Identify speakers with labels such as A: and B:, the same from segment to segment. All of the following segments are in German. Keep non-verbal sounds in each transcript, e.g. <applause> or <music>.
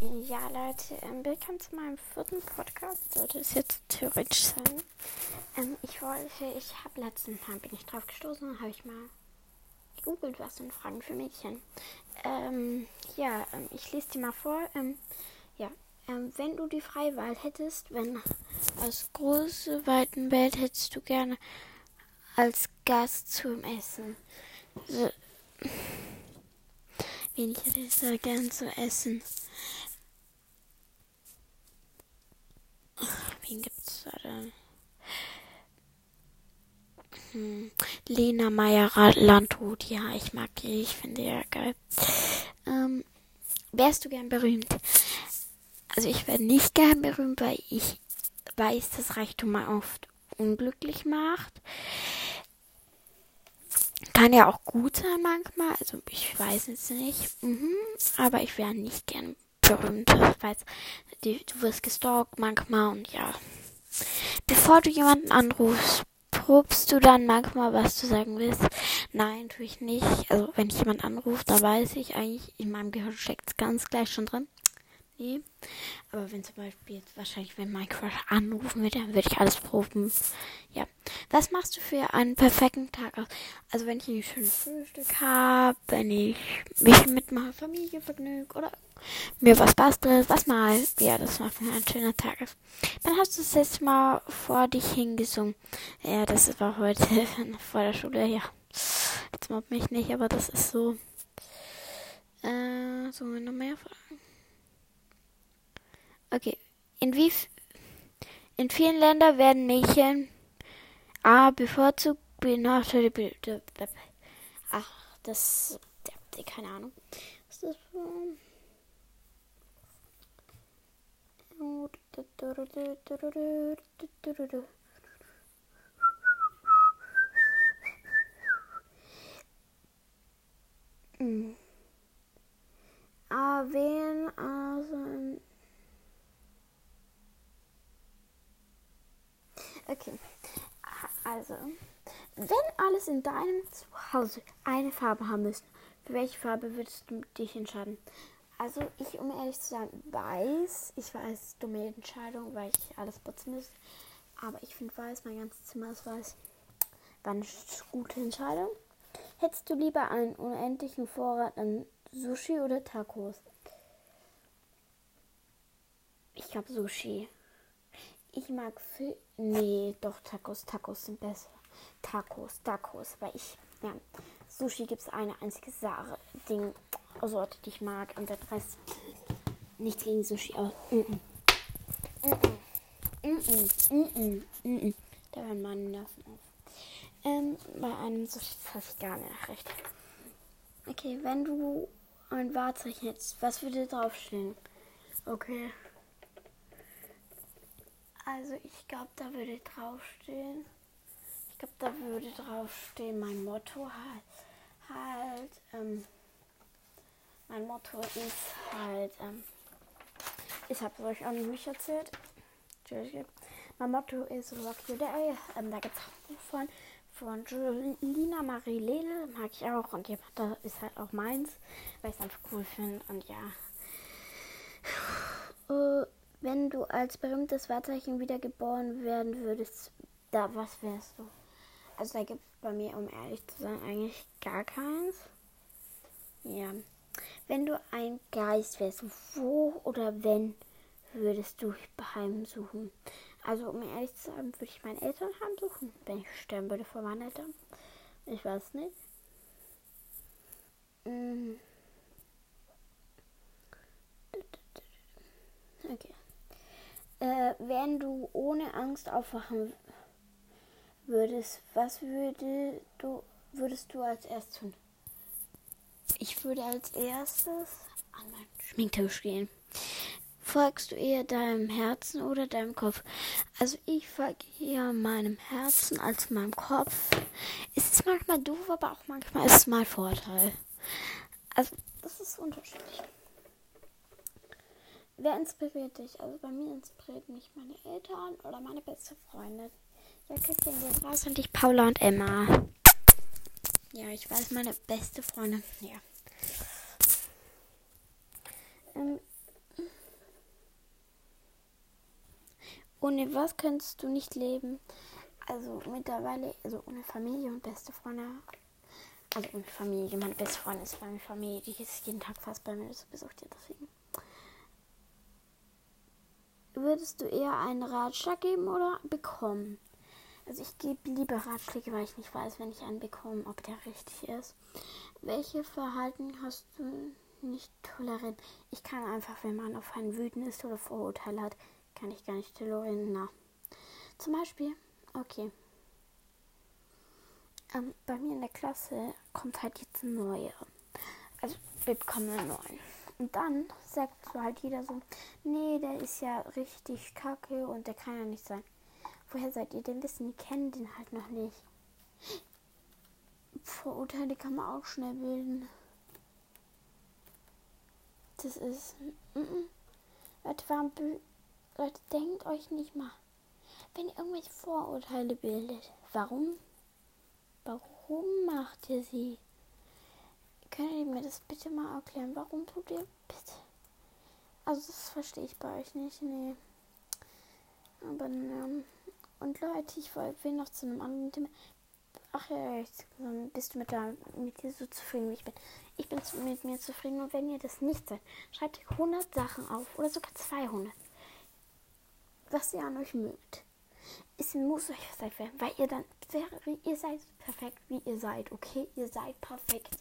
A: Ja, Leute, ähm, willkommen zu meinem vierten Podcast. Sollte es jetzt theoretisch sein. Ähm, ich wollte, ich habe letzten Mal bin ich drauf gestoßen, habe ich mal gegoogelt, was sind Fragen für Mädchen. Ähm, ja, ähm, ich lese dir mal vor. Ähm, ja, ähm, wenn du die freie Wahl hättest, wenn aus große weiten Welt hättest du gerne als Gast zum Essen. So, wen ich hätte da gern zu essen? Wen gibt's da denn? Hm. Lena Meyer Landrut, ja, ich mag die, ich finde die ja geil. Ähm, wärst du gern berühmt? Also ich wäre nicht gern berühmt, weil ich weiß, dass Reichtum mal oft unglücklich macht. Kann ja auch gut sein manchmal, also ich weiß es nicht. Mhm. Aber ich wäre nicht gern berühmt, weil du wirst gestalkt manchmal und ja. Bevor du jemanden anrufst, probst du dann manchmal, was du sagen willst? Nein, tue ich nicht. Also wenn ich jemanden anrufe, da weiß ich eigentlich, in meinem Gehirn steckt es ganz gleich schon drin. Nee. Aber wenn zum Beispiel jetzt wahrscheinlich, wenn Crush anrufen würde, dann würde ich alles proben. Ja. Was machst du für einen perfekten Tag aus? Also wenn ich ein schönes Frühstück habe, wenn ich mich mit meiner Familie vergnüge oder mir was bastel, was mal. Ja, das war ein schöner Tag. Dann hast du das letzte Mal vor dich hingesungen. Ja, das war heute <laughs> vor der Schule, ja. Jetzt mobbt mich nicht, aber das ist so. Äh, so noch mehr Fragen. Okay. In wie in vielen Ländern werden Mädchen A bevorzugt benachteiligt. Ach, das keine Ahnung. Was ist das für Mm. Erwähnen also. Okay. Also, wenn alles in deinem Zuhause eine Farbe haben müsste, für welche Farbe würdest du dich entscheiden? Also ich, um ehrlich zu sein, weiß, ich weiß, dumme Entscheidung, weil ich alles putzen müsste. Aber ich finde weiß, mein ganzes Zimmer ist weiß. War eine gute Entscheidung. Hättest du lieber einen unendlichen Vorrat an Sushi oder Tacos? Ich glaube Sushi. Ich mag viel. Nee, doch Tacos. Tacos sind besser. Tacos, Tacos. Weil ich. Ja. Sushi gibt es eine einzige Sache. Ding. Sorte, die ich mag. Und der Rest nichts gegen Sushi. Aber, mm -mm. Mm -mm. Da hören meine Nerven auf. Ähm, bei einem Sushi fasse ich gar nicht recht. Okay, wenn du ein Wahrzeichen hättest, was würde draufstehen? Okay. Also ich glaube, da würde draufstehen. Ich glaube, da würde draufstehen mein Motto halt. Halt, ähm, mein Motto ist halt, ähm, ich habe es euch auch nicht erzählt. Mein Motto ist Rock Your Day. Ähm, da gibt es auch von, von Julina Marie Lele. Mag ich auch. Und ja, das ist halt auch meins, weil ich es einfach cool finde. Und ja. Wenn du als berühmtes Wahrzeichen wiedergeboren werden würdest, da was wärst du? Also da gibt es bei mir, um ehrlich zu sein, eigentlich gar keins. Ja. Wenn du ein Geist wärst, wo oder wenn würdest du heimsuchen? Also, um ehrlich zu sein, würde ich meine Eltern heimsuchen, wenn ich sterben würde vor meinen Eltern. Ich weiß nicht. Mm. Okay. Äh, wenn du ohne Angst aufwachen würdest, was würde du, würdest du als erstes tun? Ich würde als erstes an meinen Schminktisch gehen. Folgst du eher deinem Herzen oder deinem Kopf? Also ich folge eher meinem Herzen als meinem Kopf. Es ist manchmal doof, aber auch manchmal ist es mal Vorteil. Also das ist unterschiedlich. Wer inspiriert dich? Also bei mir inspiriert mich meine Eltern oder meine beste Freundin. Ja, Christian geht raus und ich Paula und Emma. Ja, ich weiß, meine beste Freundin. Ja. Ähm. Ohne was könntest du nicht leben? Also mittlerweile, also ohne Familie und beste Freunde. Also ohne Familie. Meine beste Freundin ist meine Familie. Die ist jeden Tag fast bei mir also zu Besuch. Deswegen. Würdest du eher einen Ratschlag geben oder bekommen? Also ich gebe lieber Ratschläge, weil ich nicht weiß, wenn ich einen bekomme, ob der richtig ist. Welche Verhalten hast du nicht tolerieren? Ich kann einfach, wenn man auf einen wütend ist oder Vorurteile hat, kann ich gar nicht tolerieren. Na. Zum Beispiel, okay. Ähm, bei mir in der Klasse kommt halt jetzt ein neuer. Also wir bekommen einen neuen. Und dann sagt so halt jeder so, nee, der ist ja richtig kacke und der kann ja nicht sein. Woher seid ihr denn wissen? Die kennen den halt noch nicht. Vorurteile kann man auch schnell bilden. Das ist. Mm -mm. Leute, warum. Leute, denkt euch nicht mal. Wenn ihr irgendwelche Vorurteile bildet, warum? Warum macht ihr sie? Könnt ihr mir das bitte mal erklären? Warum tut ihr bitte? Also, das verstehe ich bei euch nicht. Nee. Aber, ähm, und Leute, ich will noch zu einem anderen Thema. Ach ja, jetzt bist du mit, der, mit dir so zufrieden, wie ich bin. Ich bin mit mir zufrieden und wenn ihr das nicht seid, schreibt 100 Sachen auf oder sogar 200, was ihr an euch mögt. Es muss euch was werden, weil ihr dann, ihr seid perfekt, wie ihr seid, okay? Ihr seid perfekt.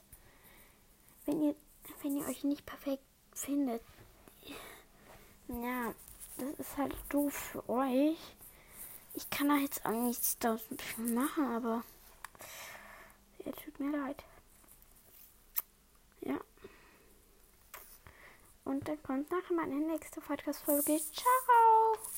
A: Wenn ihr, wenn ihr euch nicht perfekt findet, ja, das ist halt doof für euch. Ich kann da jetzt auch nichts daraus machen, aber ja, tut mir leid. Ja. Und dann kommt nachher meine nächste Podcast-Folge. Ciao.